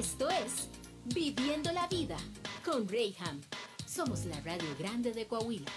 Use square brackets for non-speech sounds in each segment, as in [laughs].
Esto es Viviendo la Vida con Rayham. Somos la radio grande de Coahuila.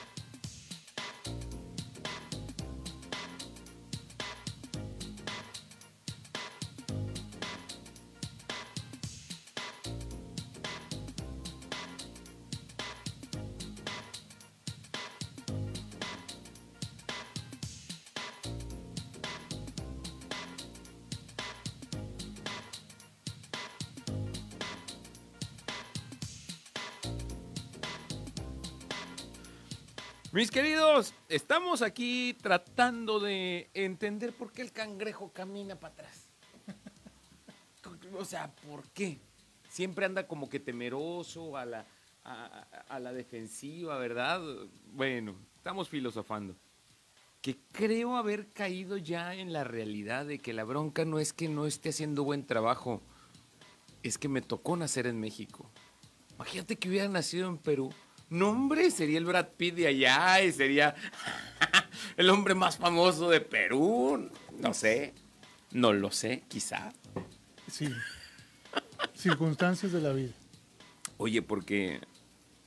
Mis queridos, estamos aquí tratando de entender por qué el cangrejo camina para atrás. O sea, ¿por qué? Siempre anda como que temeroso a la, a, la defensiva, ¿verdad? Bueno, estamos filosofando. Que creo haber caído ya en la realidad de que la bronca no es que no esté haciendo buen trabajo, es que me tocó nacer en México. Imagínate que hubiera nacido en Perú no, hombre, sería el Brad Pitt de allá y sería [laughs] el hombre más famoso de Perú. No sé, no lo sé, quizá. Sí. Circunstancias de la vida. Oye, porque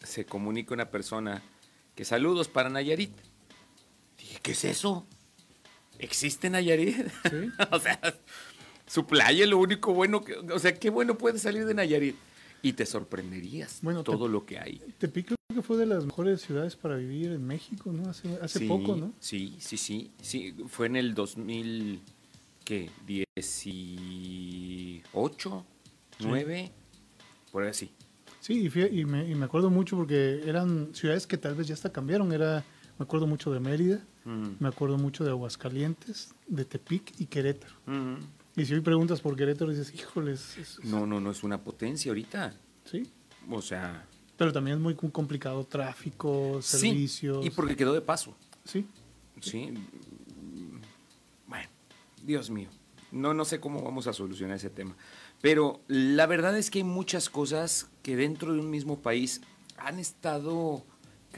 se comunica una persona que saludos para Nayarit. Dije, ¿qué es eso? ¿Existe Nayarit? Sí. [laughs] o sea, su playa es lo único bueno que. O sea, qué bueno puede salir de Nayarit. Y te sorprenderías Bueno, te- todo lo que hay. Tepic creo que fue de las mejores ciudades para vivir en México, ¿no? Hace, hace Sí, poco, ¿no? Sí, sí, sí, sí. Fue en el 2000, ¿qué? 18, 9, por ahí así. Sí, y, y me, y me acuerdo mucho porque eran ciudades que tal vez ya hasta cambiaron. Era, me acuerdo mucho de Mérida, Mm, me acuerdo mucho de Aguascalientes, de Tepic y Querétaro. mm. Y si hoy preguntas por Querétaro, dices, híjoles, es- es- No, no, no es una potencia ahorita. sí. O sea, Pero también es muy complicado, tráfico, servicios. sí. Y porque quedó de paso. Sí, Sí. Bueno, Dios mío. No, no sé cómo vamos a solucionar ese tema. Pero la verdad es que hay muchas cosas que dentro de un mismo país han estado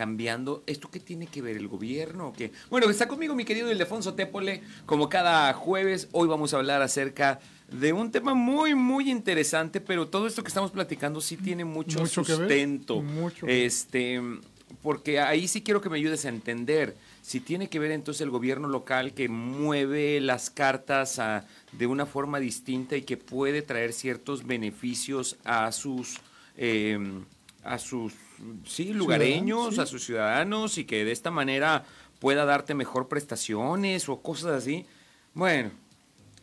cambiando. ¿Esto qué tiene que ver el gobierno? o qué? Bueno, está conmigo mi querido Ildefonso Tépole, como cada jueves. Hoy vamos a hablar acerca de un tema muy, muy interesante, pero todo esto que estamos platicando sí tiene mucho, Mucho que ver, sustento. mucho. Este, porque ahí sí quiero que me ayudes a entender si tiene que ver entonces el gobierno local que mueve las cartas a- de una forma distinta y que puede traer ciertos beneficios a sus eh, a sus sí lugareños, sí. a sus ciudadanos y que de esta manera pueda darte mejor prestaciones o cosas así. Bueno,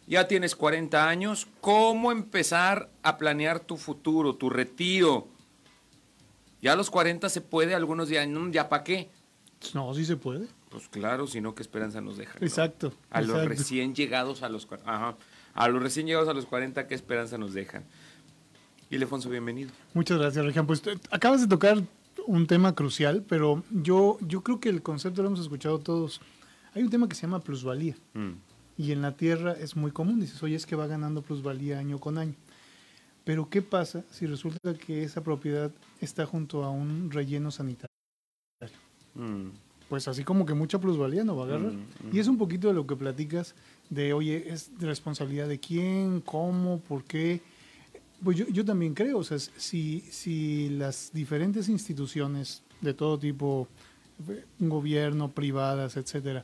ya tienes 40 años, ¿cómo empezar a planear tu futuro, tu retiro? Ya a los 40 se puede, algunos dirán, "Mm, ¿ya para qué? no, sí se puede. Pues claro, sino que esperanza nos deja. ¿no? Exacto. A los recién llegados a los ajá, a los recién llegados a los 40, ¿qué esperanza nos dejan? Y Lefonso, bienvenido. Muchas gracias, Regián. Pues te- acabas de tocar un tema crucial, pero yo, yo creo que el concepto lo hemos escuchado todos. Hay un tema que se llama plusvalía Mm, y en la tierra es muy común. Dices, oye, es que va ganando plusvalía año con año. Pero ¿qué pasa si resulta que esa propiedad está junto a un relleno sanitario? mm, Pues así como que mucha plusvalía no va a agarrar. Mm, mm. Y es un poquito de lo que platicas de, oye, es de responsabilidad de quién, cómo, por qué. Pues yo, yo también creo, o sea, si, si las diferentes instituciones de todo tipo, gobierno, privadas, etcétera,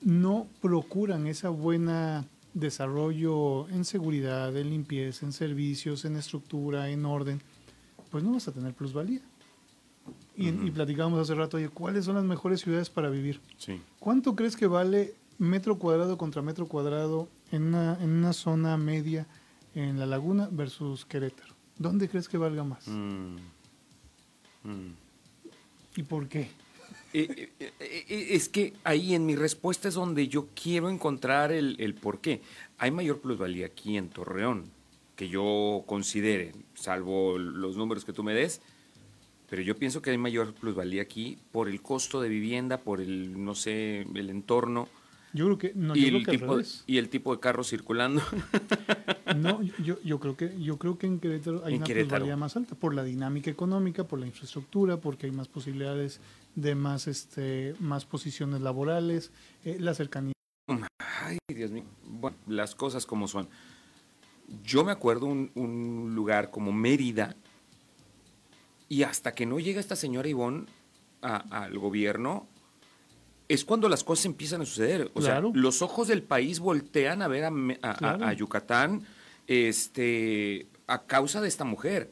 no procuran esa buena desarrollo en seguridad, en limpieza, en servicios, en estructura, en orden, pues no vas a tener plusvalía. Y, y platicábamos hace rato, oye, ¿cuáles son las mejores ciudades para vivir? sí. ¿Cuánto crees que vale metro cuadrado contra metro cuadrado en una, en una zona media en la laguna versus Querétaro? ¿Dónde crees que valga más? Mm, mm. ¿Y por qué? Eh, eh, eh, es que ahí en mi respuesta es donde yo quiero encontrar el, el por qué. Hay mayor plusvalía aquí en Torreón, que yo considere, salvo los números que tú me des, pero yo pienso que hay mayor plusvalía aquí por el costo de vivienda, por el, no sé, el entorno Yo creo que no, y, yo creo el que al tipo, revés. y el tipo de carro circulando. [laughs] No, yo, yo creo que yo creo que en Querétaro hay En una plusvalía más alta por la dinámica económica, por la infraestructura, porque hay más posibilidades de más este más posiciones laborales, eh, la cercanía Ay, Dios mío. Bueno, las cosas como son. yo me acuerdo un, un lugar como Mérida, y hasta que no llega esta señora Ivonne al gobierno, es cuando las cosas empiezan a suceder. O Claro. sea, los ojos del país voltean a ver a, a- a- Claro. a Yucatán este, a causa de esta mujer,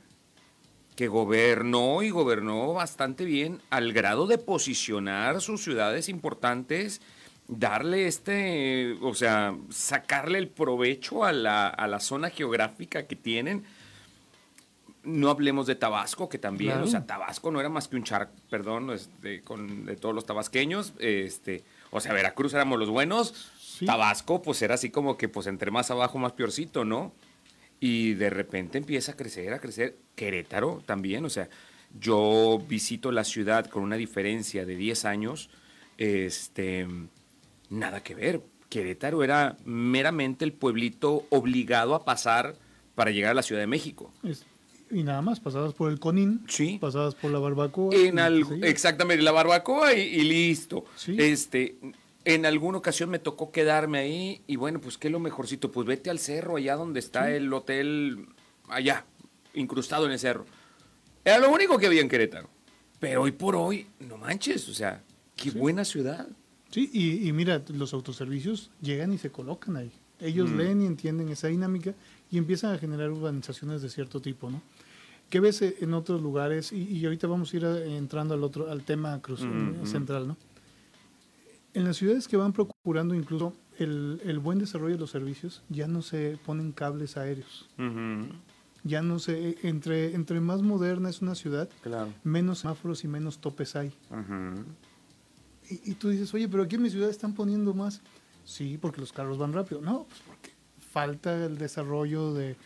que gobernó y gobernó bastante bien al grado de posicionar sus ciudades importantes, darle este, o sea, sacarle el provecho a la, a la zona geográfica que tienen. No hablemos de Tabasco, que también, Claro. o sea, Tabasco no era más que un char, perdón, este, con, de todos los tabasqueños, este, o sea, Veracruz éramos los buenos, Sí. Tabasco, pues era así como que, pues entre más abajo, más peorcito, ¿no? Y de repente empieza a crecer, a crecer. Querétaro también, o sea, yo visito la ciudad con una diferencia de 10 años, este, nada que ver. Querétaro era meramente el pueblito obligado a pasar para llegar a la Ciudad de México. Es- y nada más, pasadas por el Conín, Sí. pasadas por la barbacoa. En exactamente, la barbacoa y, y listo. Sí. Este, en alguna ocasión me tocó quedarme ahí y bueno, pues qué es lo mejorcito, pues vete al cerro, allá donde está el hotel, allá, incrustado en el cerro. Era lo único que había en Querétaro. Pero hoy por hoy, no manches, o sea, qué buena ciudad. Sí, y, y mira, los autoservicios llegan y se colocan ahí. Ellos Mm. leen y entienden esa dinámica y empiezan a generar urbanizaciones de cierto tipo, ¿no? ¿Qué ves eh, en otros lugares? Y, y ahorita vamos a ir a- entrando al otro, al tema cruz, Mm, mm. central, ¿no? En las ciudades que van procurando incluso el, el buen desarrollo de los servicios, ya no se ponen cables aéreos. Ya no se, entre, entre más moderna es una ciudad, Claro. menos semáforos y menos topes hay. Y, y tú dices, oye, pero aquí en mi ciudad están poniendo más. Sí, porque los carros van rápido. No, pues porque falta el desarrollo de...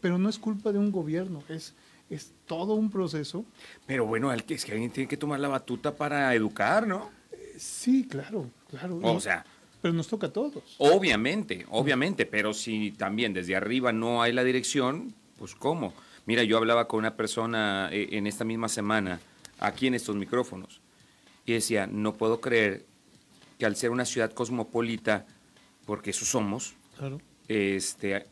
Pero no es culpa de un gobierno, es, es todo un proceso. Pero bueno, es que alguien tiene que tomar la batuta para educar, ¿no? Sí, claro, claro. O sea, pero nos toca a todos. Obviamente, obviamente, pero si también desde arriba no hay la dirección, pues ¿cómo? Mira, yo hablaba con una persona eh, en esta misma semana, aquí en estos micrófonos, y decía, no puedo creer que al ser una ciudad cosmopolita, porque eso somos, Claro. este,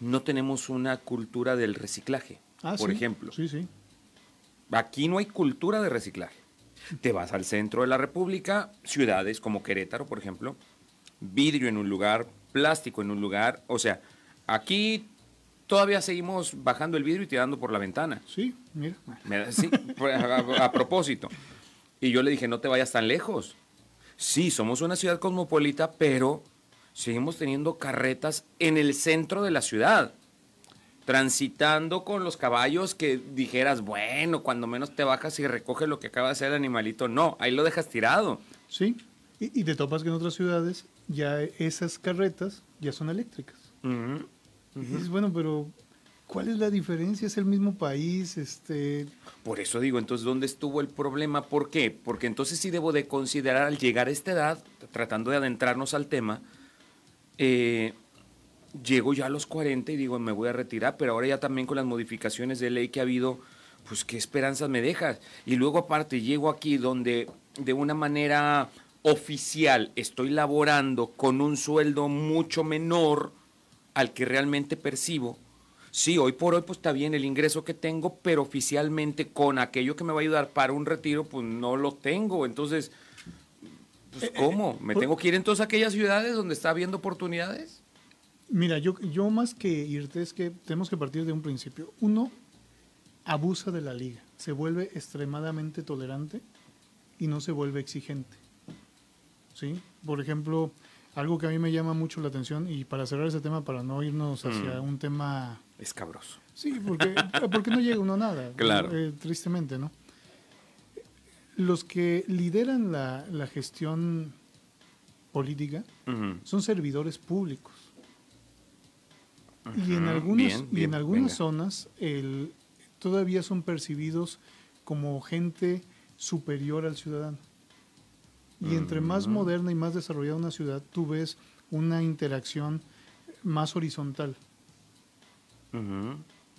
no tenemos una cultura del reciclaje, Ah, por sí, ejemplo. Sí, sí. Aquí no hay cultura de reciclaje. Te vas al centro de la República, ciudades como Querétaro, por ejemplo, vidrio en un lugar, plástico en un lugar. O sea, aquí todavía seguimos bajando el vidrio y tirando por la ventana. Sí, mira. Sí, a propósito. Y yo le dije, no te vayas tan lejos. Sí, somos una ciudad cosmopolita, pero seguimos teniendo carretas en el centro de la ciudad. Transitando con los caballos que dijeras, bueno, cuando menos te bajas y recoges lo que acaba de hacer el animalito. No, ahí lo dejas tirado. Sí. Y, y te topas que en otras ciudades ya esas carretas ya son eléctricas. Y dices, bueno, pero ¿cuál es la diferencia? Es el mismo país, este... Por eso digo, entonces, ¿dónde estuvo el problema? ¿Por qué? Porque entonces sí debo de considerar al llegar a esta edad, tratando de adentrarnos al tema, eh, llego ya a los 40 y digo, me voy a retirar, pero ahora ya también con las modificaciones de ley que ha habido, pues qué esperanzas me dejas. Y luego aparte llego aquí donde de una manera oficial estoy laborando con un sueldo mucho menor al que realmente percibo. Sí, hoy por hoy pues está bien el ingreso que tengo, pero oficialmente con aquello que me va a ayudar para un retiro, pues no lo tengo. Entonces, pues ¿cómo? ¿Me tengo que ir entonces a aquellas ciudades donde está habiendo oportunidades? Mira, yo, yo más que irte es que tenemos que partir de un principio. Uno, abusa de la liga, se vuelve extremadamente tolerante y no se vuelve exigente. ¿Sí? Por ejemplo, algo que a mí me llama mucho la atención y para cerrar ese tema, para no irnos hacia un tema... Escabroso. Sí, porque, [laughs] porque no llega uno a nada. Claro. eh, tristemente, ¿no? Los que lideran la, la gestión política son servidores públicos. Y en algunos, bien, y en algunas venga. zonas el, todavía son percibidos como gente superior al ciudadano. Y entre más moderna y más desarrollada una ciudad, tú ves una interacción más horizontal,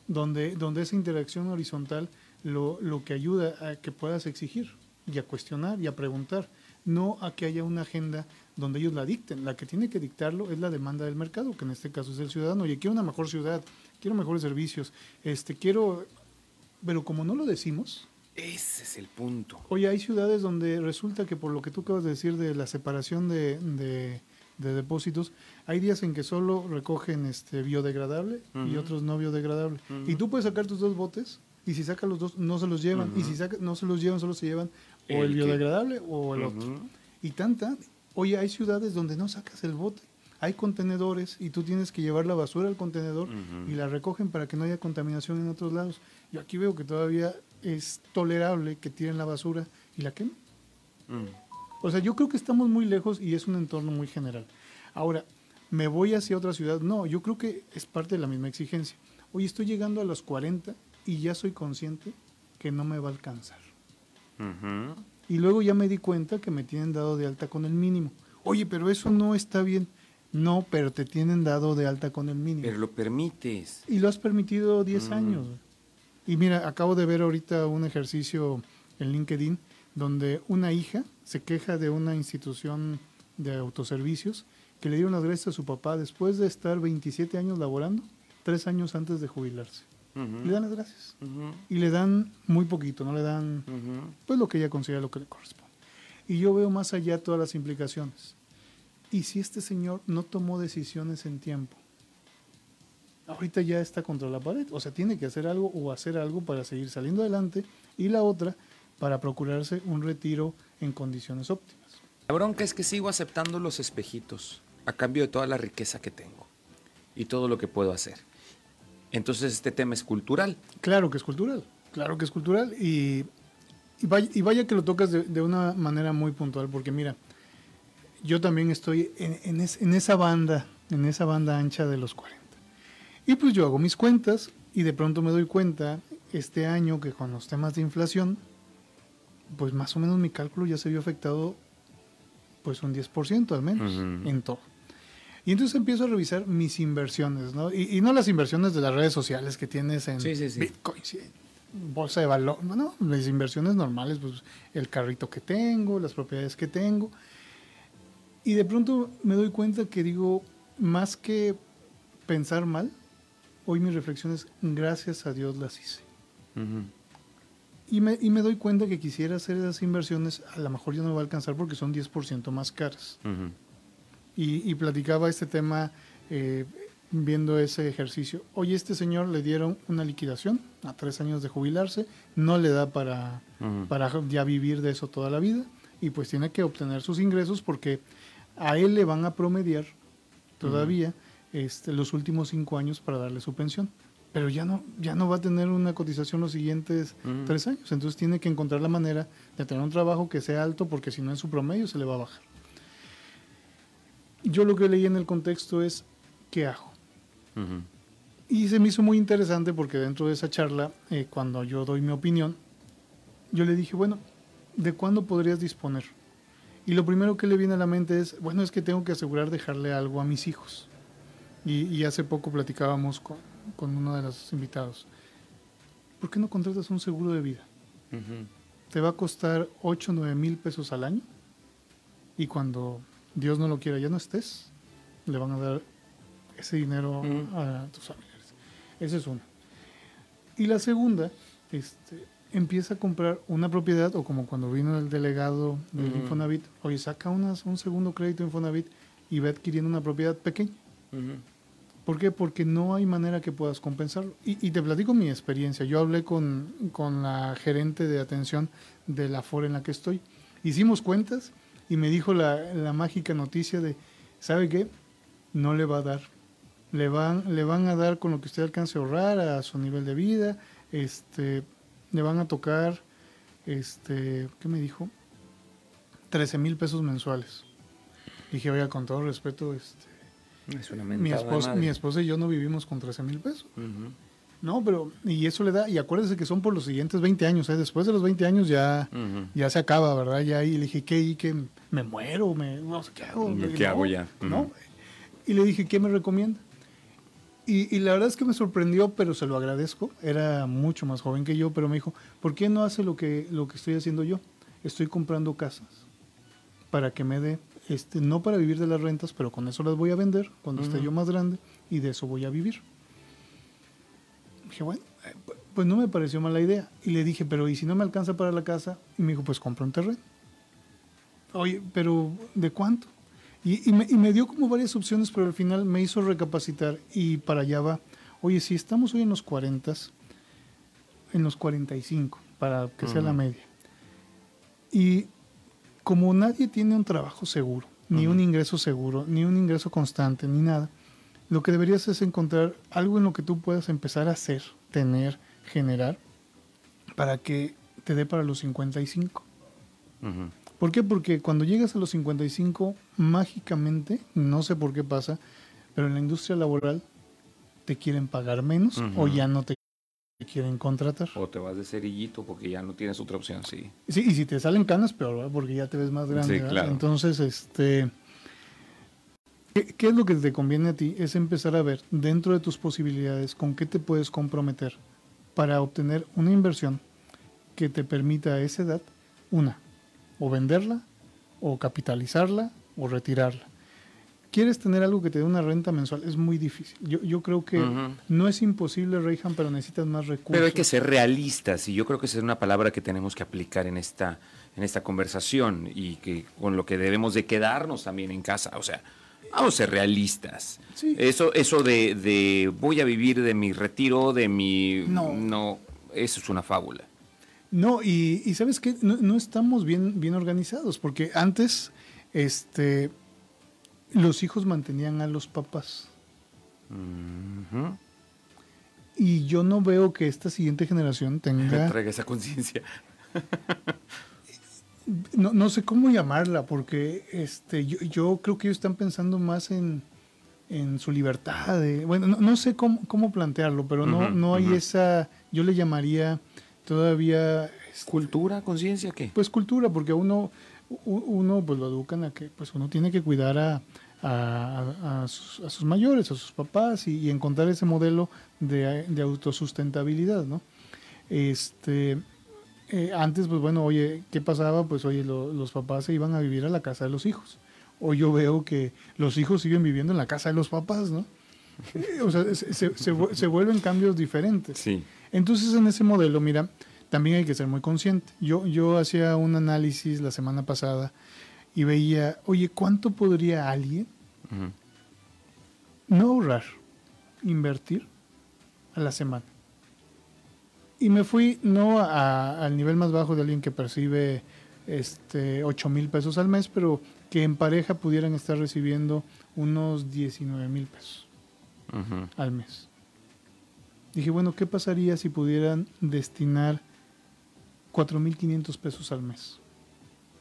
donde, donde esa interacción horizontal lo, lo que ayuda a que puedas exigir y a cuestionar y a preguntar, no a que haya una agenda donde ellos la dicten. La que tiene que dictarlo es la demanda del mercado, que en este caso es el ciudadano. Oye, quiero una mejor ciudad, quiero mejores servicios, este, quiero... Pero como no lo decimos, Ese es el punto. Oye, hay ciudades donde resulta que por lo que tú acabas de decir de la separación de, de- de depósitos, hay días en que solo recogen este biodegradable y otros no biodegradable. Y tú puedes sacar tus dos botes y si sacas los dos no se los llevan. Y si saca- no se los llevan, solo se llevan o el, El que- biodegradable o el otro. Y tanta, oye, hay ciudades donde no sacas el bote. Hay contenedores y tú tienes que llevar la basura al contenedor y la recogen para que no haya contaminación en otros lados. Yo aquí veo que todavía es tolerable que tiren la basura y la quemen. Mm. O sea, yo creo que estamos muy lejos y es un entorno muy general. Ahora, ¿me voy hacia otra ciudad? No, yo creo que es parte de la misma exigencia. Oye, estoy llegando a los 40 y ya soy consciente que no me va a alcanzar. Y luego ya me di cuenta que me tienen dado de alta con el mínimo. Oye, pero eso no está bien. No, pero te tienen dado de alta con el mínimo. Pero lo permites. Y lo has permitido 10 Mm. años. Y mira, acabo de ver ahorita un ejercicio en LinkedIn donde una hija se queja de una institución de autoservicios que le dieron las gracias a su papá después de estar 27 años laborando, tres años antes de jubilarse. Le dan las gracias. Y le dan muy poquito, no le dan pues lo que ella considera lo que le corresponde. Y yo veo más allá todas las implicaciones. ¿Y si este señor no tomó decisiones en tiempo? Ahorita ya está contra la pared, o sea, tiene que hacer algo o hacer algo para seguir saliendo adelante y la otra para procurarse un retiro en condiciones óptimas. La bronca es que sigo aceptando los espejitos a cambio de toda la riqueza que tengo y todo lo que puedo hacer. Entonces este tema es cultural. Claro que es cultural, claro que es cultural y, y, vaya, y vaya que lo tocas de, de una manera muy puntual, porque mira, yo también estoy en, en es- en esa banda, en esa banda ancha de los 40. Y pues yo hago mis cuentas y de pronto me doy cuenta este año que con los temas de inflación, pues más o menos mi cálculo ya se vio afectado pues un 10% al menos en todo. Y entonces empiezo a revisar mis inversiones, ¿no? Y, y no las inversiones de las redes sociales que tienes en Sí, sí, sí. Bitcoin, bolsa de valor, no, las inversiones normales, pues el carrito que tengo, las propiedades que tengo. Y de pronto me doy cuenta que digo, más que pensar mal, hoy mi reflexión es, gracias a Dios las hice. Ujú. Y me, y me doy cuenta que quisiera hacer esas inversiones, a lo mejor ya no me va a alcanzar porque son 10% más caras. Ujú. Y, y platicaba este tema eh, viendo ese ejercicio. Oye, este señor le dieron una liquidación a tres años de jubilarse, no le da para, para ya vivir de eso toda la vida y pues tiene que obtener sus ingresos porque a él le van a promediar todavía este, los últimos cinco años para darle su pensión. Pero ya no, ya no va a tener una cotización los siguientes tres años. Entonces tiene que encontrar la manera de tener un trabajo que sea alto porque si no en su promedio se le va a bajar. Yo lo que leí en el contexto es, ¿qué hago? Y se me hizo muy interesante porque dentro de esa charla, eh, cuando yo doy mi opinión, yo le dije, bueno, ¿de cuándo podrías disponer? Y lo primero que le viene a la mente es, bueno, es que tengo que asegurar dejarle algo a mis hijos. Y, y hace poco platicábamos con, con uno de los invitados. ¿Por qué no contratas un seguro de vida? Te va a costar 8 o 9 mil pesos al año. Y cuando Dios no lo quiera, ya no estés, le van a dar ese dinero a tus familiares. Esa es una. Y la segunda, este, empieza a comprar una propiedad, o como cuando vino el delegado del. Infonavit, oye, saca unas- un segundo crédito Infonavit y ve adquiriendo una propiedad pequeña. ¿Por qué? Porque no hay manera que puedas compensarlo. Y, y te platico mi experiencia. Yo hablé con, con la gerente de atención de la FOR en la que estoy. Hicimos cuentas y me dijo la, la mágica noticia de, ¿sabe qué? No le va a dar. Le van, le van a dar con lo que usted alcance a ahorrar a su nivel de vida. Este, le van a tocar, este, ¿qué me dijo? 13 mil pesos mensuales. Dije, oiga, con todo respeto, este, Es una mi esposa, mi esposa y yo no vivimos con 13 mil pesos. Ujú. No, pero, y eso le da, y acuérdese que son por los siguientes 20 años, ¿eh? después de los 20 años ya, ya se acaba, ¿verdad? Ya, y le dije, ¿qué? ¿Y qué? ¿Me muero? ¿Me, no sé qué hago? ¿Qué hago ya? ¿No? Y le dije, ¿qué me recomienda? Y, y la verdad es que me sorprendió, pero se lo agradezco. Era mucho más joven que yo, pero me dijo, ¿por qué no hace lo que, lo que estoy haciendo yo? Estoy comprando casas para que me dé este, no para vivir de las rentas, pero con eso las voy a vender cuando esté yo más grande y de eso voy a vivir. Dije, bueno, eh, pu- pues no me pareció mala idea. Y le dije, pero ¿y si no me alcanza para la casa? Y me dijo, pues compra un terreno. Oye, pero ¿de cuánto? Y, y me, y me dio como varias opciones, pero al final me hizo recapacitar y para allá va. Oye, si estamos hoy en los 40, en los 45, para que sea la media. Y como nadie tiene un trabajo seguro, ni un ingreso seguro, ni un ingreso constante, ni nada, lo que deberías es encontrar algo en lo que tú puedas empezar a hacer, tener, generar, para que te dé para los 55. Ujú. ¿Por qué? Porque cuando llegas a los 55, mágicamente, no sé por qué pasa, pero en la industria laboral te quieren pagar menos o ya no te quieren contratar. O te vas de cerillito porque ya no tienes otra opción, sí. Sí, y si te salen canas, peor, ¿verdad? porque ya te ves más grande. Sí, claro. Entonces, este, ¿qué, qué es lo que te conviene a ti? Es empezar a ver dentro de tus posibilidades con qué te puedes comprometer para obtener una inversión que te permita a esa edad, una, o venderla, o capitalizarla, o retirarla. ¿Quieres tener algo que te dé una renta mensual? Es muy difícil. Yo, yo creo que no es imposible, Reyhan, pero necesitas más recursos. Pero hay que ser realistas y yo creo que esa es una palabra que tenemos que aplicar en esta, en esta conversación y que con lo que debemos de quedarnos también en casa. O sea, vamos a ser realistas. Sí. Eso, eso de, de voy a vivir de mi retiro, de mi... No. no eso es una fábula. No, y, y sabes qué, no, no estamos bien, bien organizados, porque antes este, los hijos mantenían a los papás. Y yo no veo que esta siguiente generación tenga, [laughs] Traiga esa conciencia. [laughs] no, no sé cómo llamarla, porque este, yo, yo creo que ellos están pensando más en, en su libertad. de- bueno, no, no sé cómo, cómo plantearlo, pero no, no hay esa, yo le llamaría todavía... este, ¿Cultura, conciencia, qué? Pues cultura, porque uno, uno pues lo educan a que pues uno tiene que cuidar a, a- a- a sus, a sus mayores, a sus papás y, y encontrar ese modelo de, de autosustentabilidad, ¿no? Este, eh, antes, pues bueno, oye, ¿qué pasaba? Pues oye, lo- los papás se iban a vivir a la casa de los hijos. Hoy yo veo que los hijos siguen viviendo en la casa de los papás, ¿no? Eh, O sea, se, se- se vu- se vuelven cambios diferentes. Sí. Entonces, en ese modelo, mira, también hay que ser muy consciente. Yo, yo hacía un análisis la semana pasada y veía, oye, ¿cuánto podría alguien no ahorrar, invertir a la semana? Y me fui no a- al nivel más bajo de alguien que percibe este 8 mil pesos al mes, pero que en pareja pudieran estar recibiendo unos 19 mil pesos al mes. Dije, bueno, ¿qué pasaría si pudieran destinar 4.500 pesos al mes?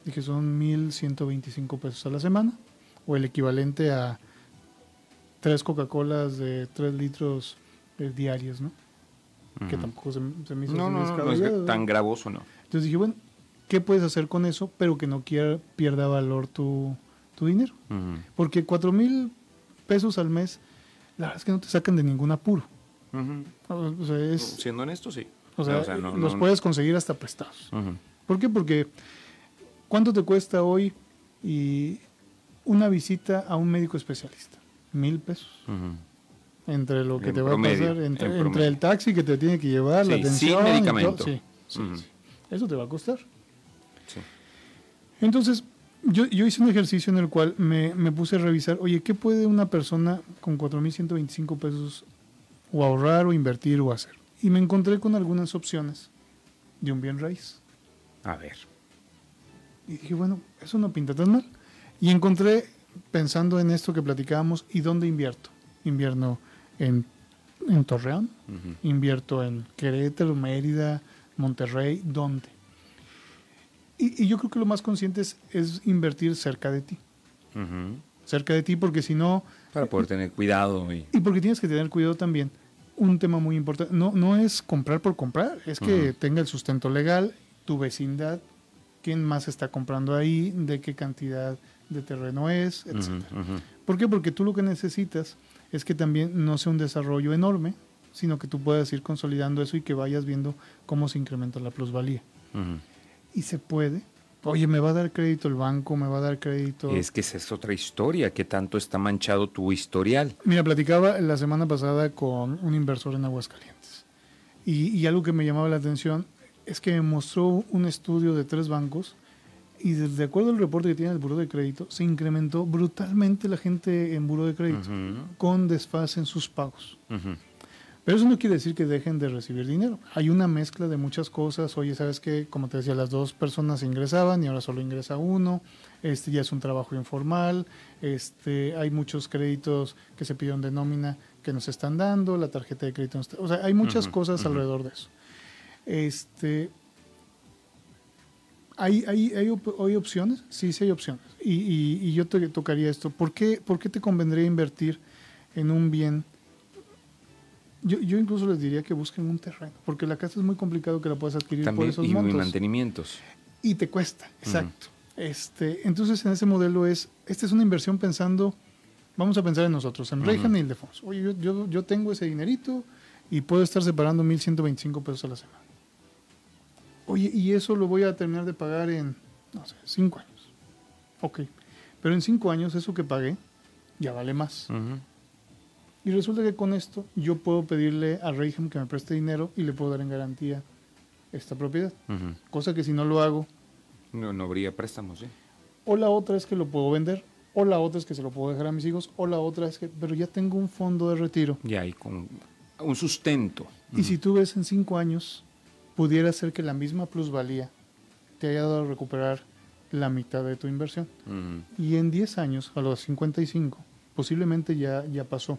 Dije, son 1.125 pesos a la semana, o el equivalente a tres Coca-Colas de 3 litros eh, diarios, ¿no? Que tampoco se, se me hizo No, así no, no, no es tan gravoso, no. Entonces dije, bueno, ¿qué puedes hacer con eso, pero que no quiera, pierda valor tu, tu dinero? Porque 4 pesos al mes, la verdad es que no te sacan de ningún apuro. Ujú. O sea, es, Siendo honesto, sí. o sea, o sea, no- los no- puedes conseguir hasta prestados. Ujú. ¿Por qué? Porque ¿cuánto te cuesta hoy y una visita a un médico especialista? Mil pesos. Entre lo que En te va a pasar, entre, en entre promedio. el taxi que te tiene que llevar, la sin atención. todo. medicamento. Sí, sí. Eso te va a costar. Entonces, yo, yo hice un ejercicio en el cual me, me puse a revisar, oye, ¿qué puede una persona con 4.125 pesos o ahorrar o invertir o hacer? Y me encontré con algunas opciones de un bien raíz. A ver. Y dije, bueno, eso no pinta tan mal. Y encontré, pensando en esto que platicábamos, ¿y dónde invierto? Invierno en, en Torreón, invierto en Querétaro, Mérida, Monterrey, ¿dónde? Y, y yo creo que lo más consciente es, es invertir cerca de ti. Cerca de ti, porque si no, Para poder tener cuidado y... y porque tienes que tener cuidado también. Un tema muy importante, no, no es comprar por comprar, es que tenga el sustento legal, tu vecindad, quién más está comprando ahí, de qué cantidad de terreno es, etc. ¿Por qué? Porque tú lo que necesitas es que también no sea un desarrollo enorme, sino que tú puedas ir consolidando eso y que vayas viendo cómo se incrementa la plusvalía. Y se puede Oye, me va a dar crédito el banco, me va a dar crédito. Es que esa es otra historia, que tanto está manchado tu historial. Mira, platicaba la semana pasada con un inversor en Aguascalientes. Y, y algo que me llamaba la atención es que me mostró un estudio de tres bancos y de, acuerdo al reporte que tiene el Buró de Crédito, se incrementó brutalmente la gente en Buró de Crédito con desfase en sus pagos. ujú. Pero eso no quiere decir que dejen de recibir dinero. Hay una mezcla de muchas cosas. Oye, ¿sabes qué? Como te decía, las dos personas ingresaban y ahora solo ingresa uno. Este ya es un trabajo informal. Este, hay muchos créditos que se pidieron de nómina que nos están dando. La tarjeta de crédito no está- O sea, hay muchas cosas alrededor de eso. Este, ¿hay, hay, hay, op- hay opciones? Sí, sí hay opciones. Y, y- y yo te tocaría esto. ¿Por qué, ¿Por qué te convendría invertir en un bien? Yo, yo incluso les diría que busquen un terreno, porque la casa es muy complicado que la puedas adquirir por esos y montos. mantenimientos. Y te cuesta, exacto. este, entonces, en ese modelo es, esta es una inversión pensando, vamos a pensar en nosotros, en Ujú. Reagan y Ildefonso. Oye, yo, yo, yo tengo ese dinerito y puedo estar separando 1.125 pesos a la semana. Oye, y eso lo voy a terminar de pagar en, no sé, cinco años. Ok, pero en cinco años eso que pagué ya vale más. Y resulta que con esto yo puedo pedirle a Rayham que me preste dinero y le puedo dar en garantía esta propiedad. Cosa que si no lo hago, No, no habría préstamos, ¿sí? o la otra es que lo puedo vender, o la otra es que se lo puedo dejar a mis hijos, o la otra es que, pero ya tengo un fondo de retiro. Ya hay con un sustento. Y si tú ves en cinco años, pudiera ser que la misma plusvalía te haya dado a recuperar la mitad de tu inversión. Y en 10 años, a los 55, posiblemente ya, ya pasó.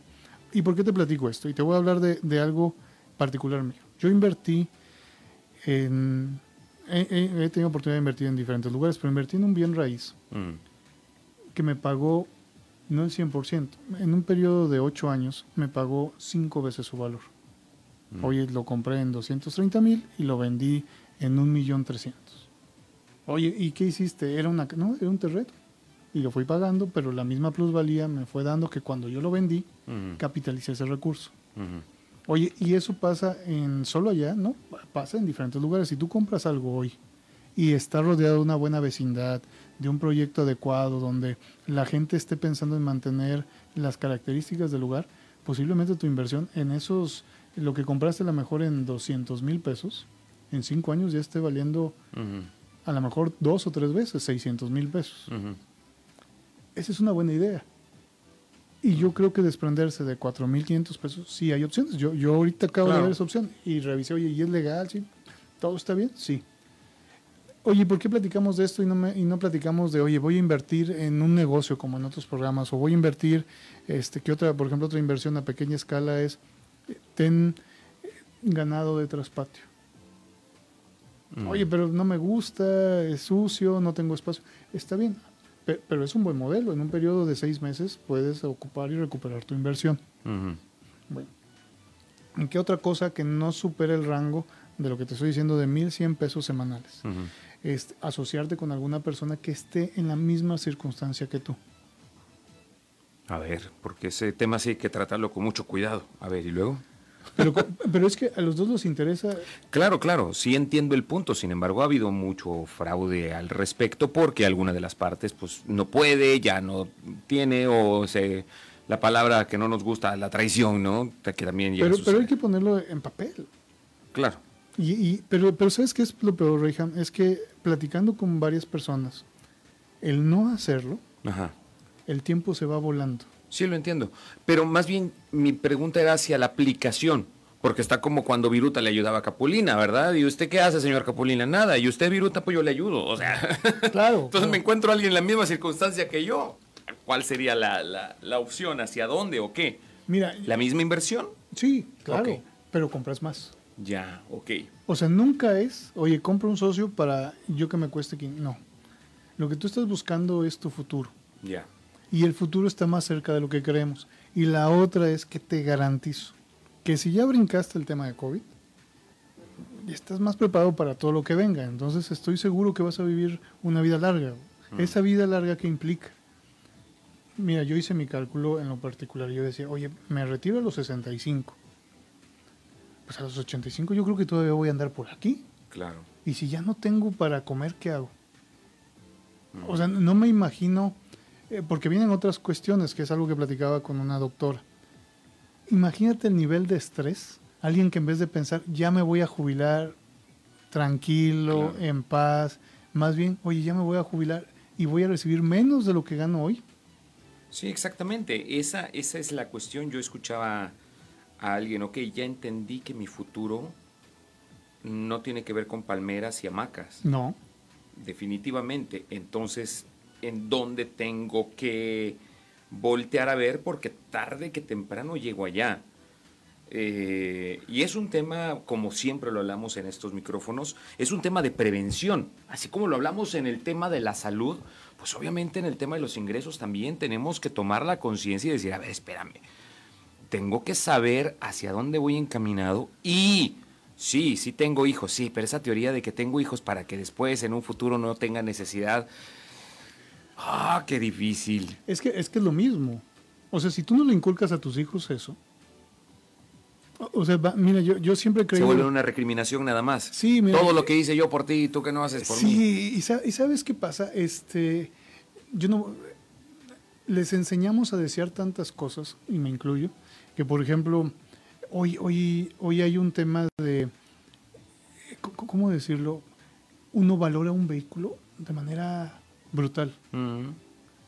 ¿Y por qué te platico esto? Y te voy a hablar de, de algo particular mío. Yo invertí en... He, tenido oportunidad de invertir en diferentes lugares, pero invertí en un bien raíz Ujú. que me pagó, no el 100%, en un periodo de 8 años me pagó 5 veces su valor. Mm. Oye, lo compré en 230 mil y lo vendí en 1.300.000. Oye, ¿y qué hiciste? Era, una, no, era un terreno. Y lo fui pagando, pero la misma plusvalía me fue dando que cuando yo lo vendí, capitalicé ese recurso. Oye, y eso pasa en solo allá, ¿no? Pasa en diferentes lugares. Si tú compras algo hoy y está rodeado de una buena vecindad, de un proyecto adecuado, donde la gente esté pensando en mantener las características del lugar, posiblemente tu inversión en esos, lo que compraste a lo mejor en 200 mil pesos, en cinco años ya esté valiendo a lo mejor dos o tres veces 600 mil pesos. Esa es una buena idea. Y yo creo que desprenderse de 4.500 pesos, sí hay opciones. Yo, yo ahorita acabo Claro. de ver esa opción y revisé, oye, ¿y es legal? ¿Sí? ¿Todo está bien? Sí. Oye, ¿por qué platicamos de esto y no, me- y no platicamos de, oye, voy a invertir en un negocio como en otros programas? O voy a invertir, este, que otra, por ejemplo, otra inversión a pequeña escala es, ten eh, ganado de traspatio. Ujú. Oye, pero no me gusta, es sucio, no tengo espacio. Está bien, pe- pero es un buen modelo. En un periodo de seis meses puedes ocupar y recuperar tu inversión. Bueno, ¿en qué otra cosa que no supere el rango de lo que te estoy diciendo de 1.100 pesos semanales? Es asociarte con alguna persona que esté en la misma circunstancia que tú. A ver, porque ese tema sí hay que tratarlo con mucho cuidado. A ver, ¿y luego? Pero, es que a los dos les interesa Claro, claro, sí entiendo el punto. Sin embargo, ha habido mucho fraude al respecto porque alguna de las partes pues no puede, ya no tiene o se la palabra que no nos gusta, la traición, ¿no? Que también llega a Pero, pero hay que ponerlo en papel. Claro. Y, y- pero, pero ¿sabes qué es lo peor, Reyham? Es que platicando con varias personas, el no hacerlo, Ajá. El tiempo se va volando. Sí, lo entiendo. Pero más bien mi pregunta era hacia la aplicación. Porque está como cuando Viruta le ayudaba a Capulina, ¿verdad? ¿Y usted qué hace, señor Capulina? Nada. ¿Y usted, Viruta, pues yo le ayudo? O sea, [laughs] Claro. entonces claro. me encuentro a alguien en la misma circunstancia que yo. ¿Cuál sería la, la- la opción? ¿Hacia dónde o qué? Mira, ¿La misma inversión? sí, claro, pero compras más. Ya, ok. O sea, nunca es, oye, compro un socio para yo que me cueste 500. No. Lo que tú estás buscando es tu futuro. Ya. Y el futuro está más cerca de lo que creemos. Y la otra es que te garantizo que si ya brincaste el tema de COVID, estás más preparado para todo lo que venga. Entonces estoy seguro que vas a vivir una vida larga. Esa vida larga que implica. Mira, yo hice mi cálculo en lo particular. Yo decía, oye, me retiro a los 65. Pues a los 85 yo creo que todavía voy a andar por aquí. Claro. Y si ya no tengo para comer, ¿qué hago? O sea, no me imagino, eh, porque vienen otras cuestiones, que es algo que platicaba con una doctora. Imagínate el nivel de estrés. Alguien que en vez de pensar, ya me voy a jubilar tranquilo, Claro. en paz, más bien, oye, ya me voy a jubilar y voy a recibir menos de lo que gano hoy. Sí, exactamente. Esa, esa es la cuestión. Yo escuchaba a alguien, ok, ya entendí que mi futuro no tiene que ver con palmeras y hamacas. No. Definitivamente. Entonces, ¿en dónde tengo que voltear a ver? Porque tarde que temprano llego allá. Eh, y es un tema, como siempre lo hablamos en estos micrófonos, es un tema de prevención. Así como lo hablamos en el tema de la salud, pues obviamente en el tema de los ingresos también tenemos que tomar la conciencia y decir, a ver, espérame, tengo que saber hacia dónde voy encaminado y sí, sí tengo hijos, sí, pero esa teoría de que tengo hijos para que después en un futuro no tenga necesidad, ah, qué difícil. Es que, es que es lo mismo. O sea, si tú no le inculcas a tus hijos eso, o- sea, va- mira, yo, yo siempre he Se vuelve una recriminación nada más. Sí, mira, Todo eh, lo que hice yo por ti y tú que no haces por mí. Sí, y, sa- y sabes qué pasa, este, yo no, les enseñamos a desear tantas cosas, y me incluyo, que por ejemplo, hoy, hoy, hoy hay un tema de, eh, ¿cómo decirlo? Uno valora un vehículo de manera brutal,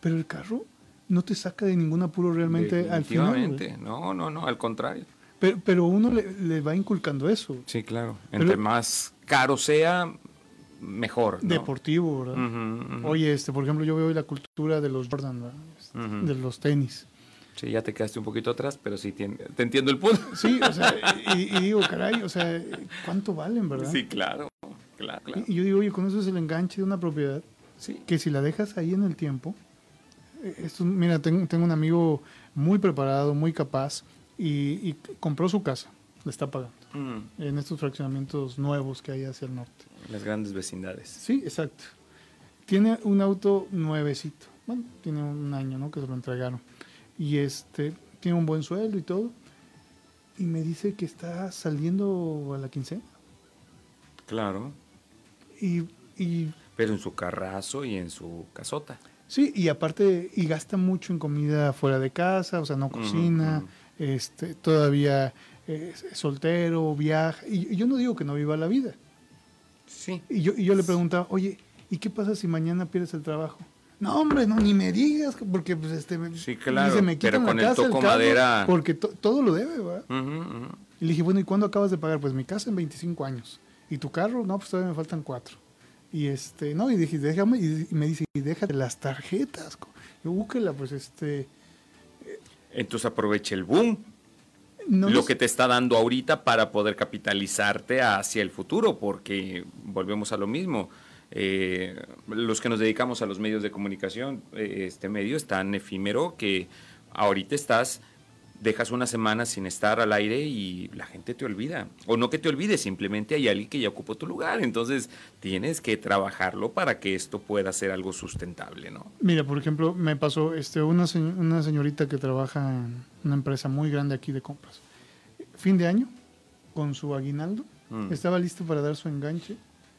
pero el carro no te saca de ningún apuro realmente al final. Definitivamente. No, no, no, al contrario. Pero, pero uno le, le va inculcando eso, Sí, claro. Pero- Entre más caro sea, mejor. ¿no? deportivo, ¿verdad? Oye, este, por ejemplo, yo veo la cultura de los Jordan, ¿verdad? Este, Ujú. de los tenis. Sí, ya te quedaste un poquito atrás, pero sí tien- te entiendo el punto. Sí, o sea, [laughs] y, y digo, caray, o sea, ¿cuánto valen, verdad? Sí, claro. Claro, claro. Y, y yo digo, oye, con eso es el enganche de una propiedad Sí. que si la dejas ahí en el tiempo, eh, esto, mira, tengo, tengo un amigo muy preparado, muy capaz, y, y compró su casa, le está pagando, Mm, en estos fraccionamientos nuevos que hay hacia el norte. las grandes vecindades. Sí, exacto. Tiene un auto nuevecito. Bueno, tiene un año, ¿no? Que se lo entregaron. Y este, tiene un buen sueldo y todo. Y me dice que está saliendo a la quincena. Claro. Y, y Pero en su carrazo y en su casota. sí, y aparte, y gasta mucho en comida fuera de casa, o sea, no cocina, este, todavía es soltero, viaja. Y, yo no digo que no viva la vida. Sí. Y yo, y yo le preguntaba, oye, ¿y qué pasa si mañana pierdes el trabajo? No, hombre, no, ni me digas, porque pues este... me- Sí, claro, dice, me pero con la el casa, toco carro, madera. Porque to- todo lo debe, ¿verdad? Y le dije, bueno, ¿y cuándo acabas de pagar? Pues mi casa en 25 años. ¿Y tu carro? No, pues todavía me faltan cuatro. Y este, no, y dije, déjame, y, me dice, y déjate las tarjetas. co-". Yo, búsquela, pues este... Entonces aprovecha el boom, No lo es- que te está dando ahorita para poder capitalizarte hacia el futuro, porque volvemos a lo mismo. eh, los que nos dedicamos a los medios de comunicación, eh, este medio es tan efímero que ahorita estás, dejas una semana sin estar al aire y la gente te olvida. O no que te olvide, simplemente hay alguien que ya ocupó tu lugar. Entonces tienes que trabajarlo para que esto pueda ser algo sustentable, ¿no? Mira, por ejemplo, me pasó este, una, se- una señorita que trabaja en una empresa muy grande aquí de compras. Fin de año, con su aguinaldo, Mm. estaba listo para dar su enganche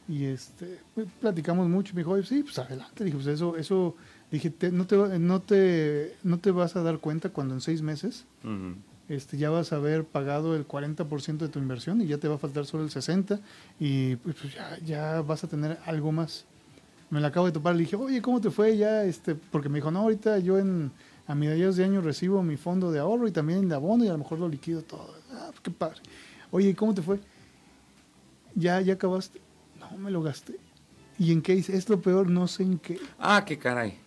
y este, pues, platicamos mucho. Me dijo, "Oye, sí, pues adelante. Dije, pues eso, eso, dije, te- no, te, no, te, no te vas a dar cuenta cuando en seis meses este, ya vas a haber pagado el 40% de tu inversión y ya te va a faltar solo el 60% y pues, pues, ya, ya vas a tener algo más. Me la acabo de topar, le dije, oye, ¿cómo te fue ya? Este, porque me dijo, no, ahorita yo en, a mediados de año recibo mi fondo de ahorro y también el abono y a lo mejor lo liquido todo. Ah, pues qué padre. Oye, ¿y ¿cómo te fue? ¿Ya, ya acabaste? No, me lo gasté. ¿Y en qué hice? Es lo peor, no sé en qué. Ah, qué caray.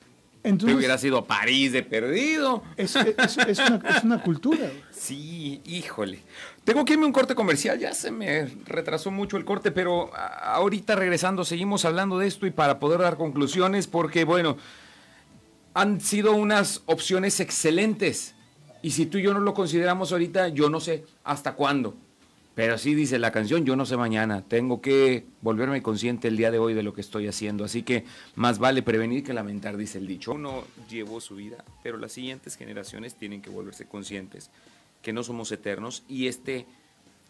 Entonces, hubiera sido París de perdido. es, es- es una, es una cultura. Sí, híjole. Tengo que irme a un corte comercial, ya se me retrasó mucho el corte, pero ahorita regresando seguimos hablando de esto y para poder dar conclusiones, porque bueno, han sido unas opciones excelentes. Y si tú y yo no lo consideramos ahorita, yo no sé hasta cuándo. Pero sí dice la canción, yo no sé mañana. Tengo que volverme consciente el día de hoy de lo que estoy haciendo. Así que más vale prevenir que lamentar, dice el dicho. Uno llevó su vida, pero las siguientes generaciones tienen que volverse conscientes que no somos eternos y este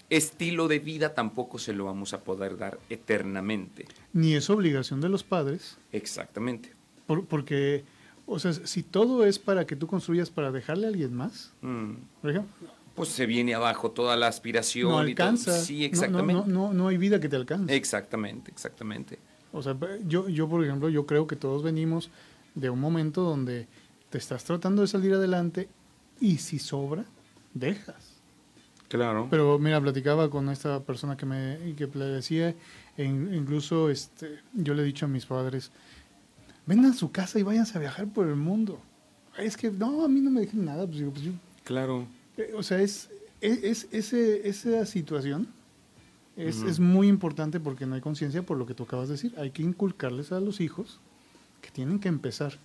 estilo de vida tampoco se lo vamos a poder dar eternamente. Ni es obligación de los padres Exactamente. Por- porque, o sea, si todo es para que tú construyas para dejarle a alguien más, Mm. por ejemplo, Pues se viene abajo toda la aspiración. no y todo. alcanza. Sí, No- no- exactamente. No, no, no hay vida que te alcance. Exactamente, exactamente. O sea, yo, yo, por ejemplo, yo creo que todos venimos de un momento donde te estás tratando de salir adelante y si sobra, dejas. Claro. Pero mira, platicaba con esta persona que me que le decía, e in- incluso este, yo le he dicho a mis padres, ven a su casa y váyanse a viajar por el mundo. Es que no, a mí no me dejen nada. Pues, digo, pues, yo- claro. Eh, o sea, es, es, es- ese, esa situación es, Ujú. es muy importante porque no hay conciencia por lo que tú acabas de decir. Hay que inculcarles a los hijos que tienen que empezar.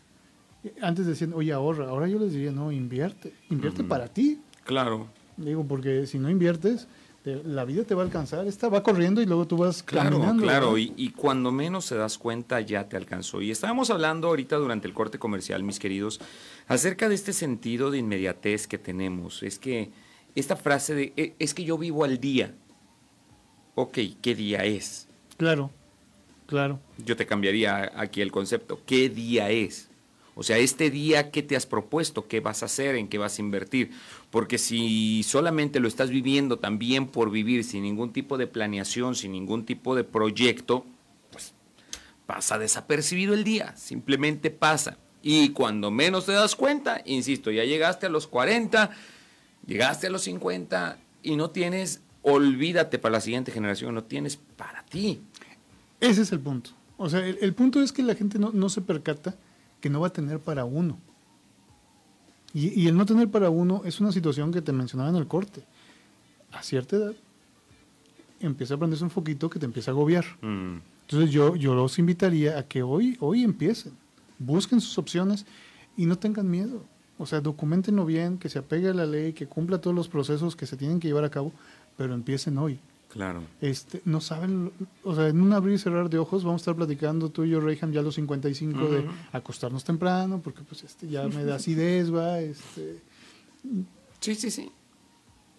Eh, Antes decían, oye, ahorra. Ahora yo les diría, no, invierte. Invierte Ujú. para ti. Claro. Digo, porque si no inviertes, te- la vida te va a alcanzar. Esta va corriendo y luego tú vas Claro, caminando. claro, y, y cuando menos se das cuenta ya te alcanzó. Y estábamos hablando ahorita durante el corte comercial, mis queridos, acerca de este sentido de inmediatez que tenemos. Es que esta frase de, "E- es que yo vivo al día. Ok, ¿qué día es? Claro, claro. Yo te cambiaría aquí el concepto. ¿Qué día es? O sea, este día, ¿qué te has propuesto? ¿Qué vas a hacer? ¿En qué vas a invertir? Porque si solamente lo estás viviendo también por vivir, sin ningún tipo de planeación, sin ningún tipo de proyecto, pues pasa desapercibido el día. Simplemente pasa. Y cuando menos te das cuenta, insisto, ya llegaste a los 40, llegaste a los 50 y no tienes, olvídate para la siguiente generación, no tienes para ti. Ese es el punto. O sea, el, punto es que la gente no se percata que no va a tener para uno. Y, y el no tener para uno es una situación que te mencionaba en el corte. A cierta edad empieza a prenderse un foquito que te empieza a agobiar. Mm. Entonces yo, yo los invitaría a que hoy, hoy empiecen, busquen sus opciones y no tengan miedo. O sea, documentenlo bien, que se apegue a la ley, que cumpla todos los procesos que se tienen que llevar a cabo, pero empiecen hoy. Claro. Este, no saben, o sea, en un abrir y cerrar de ojos vamos a estar platicando tú y yo, Reyham, ya a los 55 de Ujú. acostarnos temprano, porque pues este ya me da [laughs] acidez, va, este, Sí, sí, sí.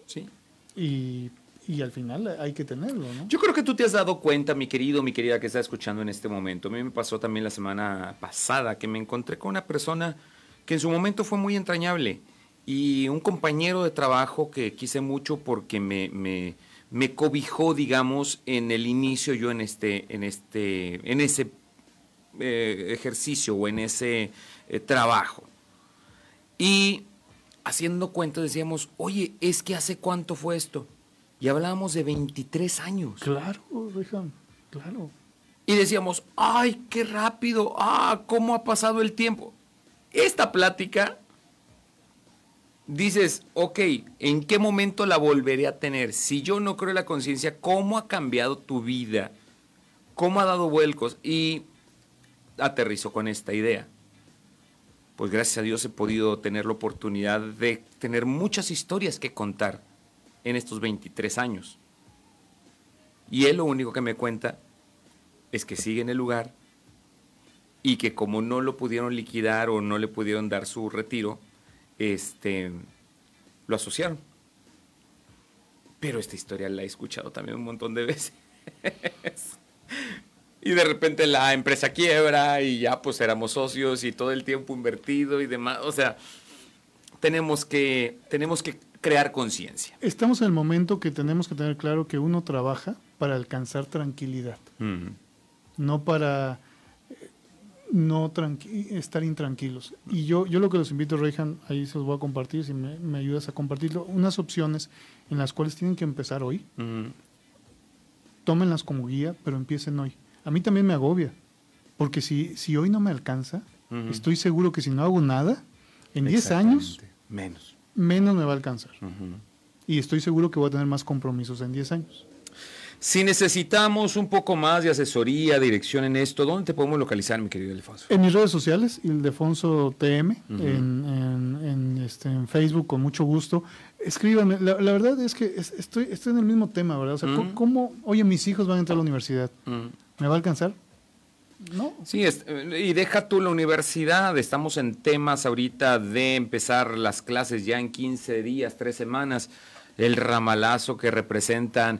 Sí. y, y al final hay que tenerlo, ¿no? Yo creo que tú te has dado cuenta, mi querido, mi querida que está escuchando en este momento. A mí me pasó también la semana pasada que me encontré con una persona que en su momento fue muy entrañable y un compañero de trabajo que quise mucho porque me, me, me cobijó, digamos, en el inicio yo en este, en este, en ese eh, ejercicio o en ese eh, trabajo. Y haciendo cuentas decíamos, oye, es que hace cuánto fue esto. Y hablábamos de 23 años. Claro, claro. Y decíamos, ay, qué rápido, ah, cómo ha pasado el tiempo. Esta plática, dices, ok, ¿en qué momento la volveré a tener? Si yo no creo en la conciencia, ¿cómo ha cambiado tu vida? ¿Cómo ha dado vuelcos? Y aterrizo con esta idea. Pues gracias a Dios he podido tener la oportunidad de tener muchas historias que contar en estos 23 años. Y él lo único que me cuenta es que sigue en el lugar y que como no lo pudieron liquidar o no le pudieron dar su retiro, este, lo asociaron. Pero esta historia la he escuchado también un montón de [laughs] veces. y de repente la empresa quiebra y ya pues éramos socios y todo el tiempo invertido y demás. O sea, tenemos que, tenemos que crear conciencia. Estamos en el momento que tenemos que tener claro que uno trabaja para alcanzar tranquilidad, no para no estar intranquilos. Y yo, yo lo que los invito, Reyhan, ahí se los voy a compartir, si me, me ayudas a compartirlo, unas opciones en las cuales tienen que empezar hoy. Tómenlas como guía, pero empiecen hoy. A mí también me agobia, porque si, si hoy no me alcanza, estoy seguro que si no hago nada, en 10 años. Menos. menos me va a alcanzar. Y estoy seguro que voy a tener más compromisos en 10 años. Si necesitamos un poco más de asesoría, dirección en esto, ¿dónde te podemos localizar, mi querido Alfonso? En mis redes sociales, Ildefonso TM, Ujú. en, en- en, este, en Facebook, con mucho gusto. Escríbanme. La, la verdad es que es- estoy, estoy en el mismo tema, ¿verdad? O sea. ¿cómo, oye, mis hijos van a entrar a la universidad? ¿Me va a alcanzar? No. Sí, es- y deja tú la universidad, estamos en temas ahorita de empezar las clases ya en 15 días, tres semanas, el ramalazo que representan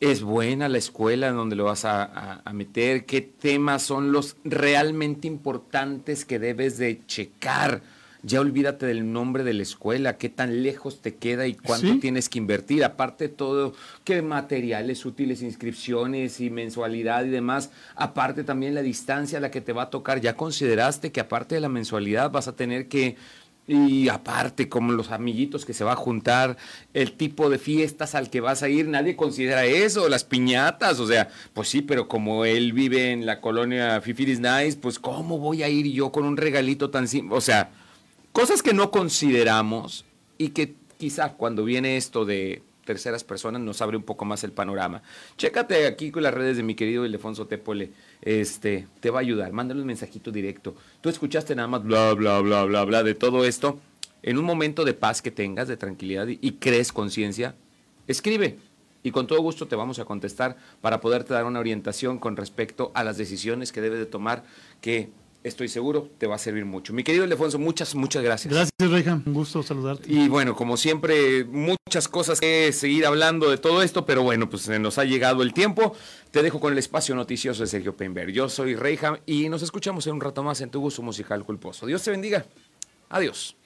¿Es buena la escuela en donde lo vas a, a- a meter? ¿Qué temas son los realmente importantes que debes de checar? Ya olvídate del nombre de la escuela, qué tan lejos te queda y cuánto Sí. tienes que invertir. Aparte de todo, qué materiales útiles, inscripciones y mensualidad y demás. Aparte también la distancia a la que te va a tocar. Ya consideraste que aparte de la mensualidad vas a tener que y aparte, como los amiguitos que se va a juntar, el tipo de fiestas al que vas a ir, nadie considera eso, las piñatas, o sea, pues sí, pero como él vive en la colonia Fifiris Nice, pues ¿cómo voy a ir yo con un regalito tan simple? O sea, cosas que no consideramos y que quizá cuando viene esto de terceras personas nos abre un poco más el panorama. Chécate aquí con las redes de mi querido Ildefonso Tépole, este, te va a ayudar, mándale un mensajito directo. Tú escuchaste nada más bla, bla, bla, bla, bla de todo esto. En un momento de paz que tengas, de tranquilidad y, crees conciencia, escribe y con todo gusto te vamos a contestar para poderte dar una orientación con respecto a las decisiones que debes de tomar que estoy seguro te va a servir mucho. Mi querido Ildefonso, muchas, muchas gracias. Gracias, Reija. Un gusto saludarte. Y bueno, como siempre, muchas cosas que seguir hablando de todo esto, pero bueno, pues se nos ha llegado el tiempo. Te dejo con el espacio noticioso de Sergio Peinberg. Yo soy Reyham y nos escuchamos en un rato más en tu gusto musical culposo. Dios te bendiga. Adiós.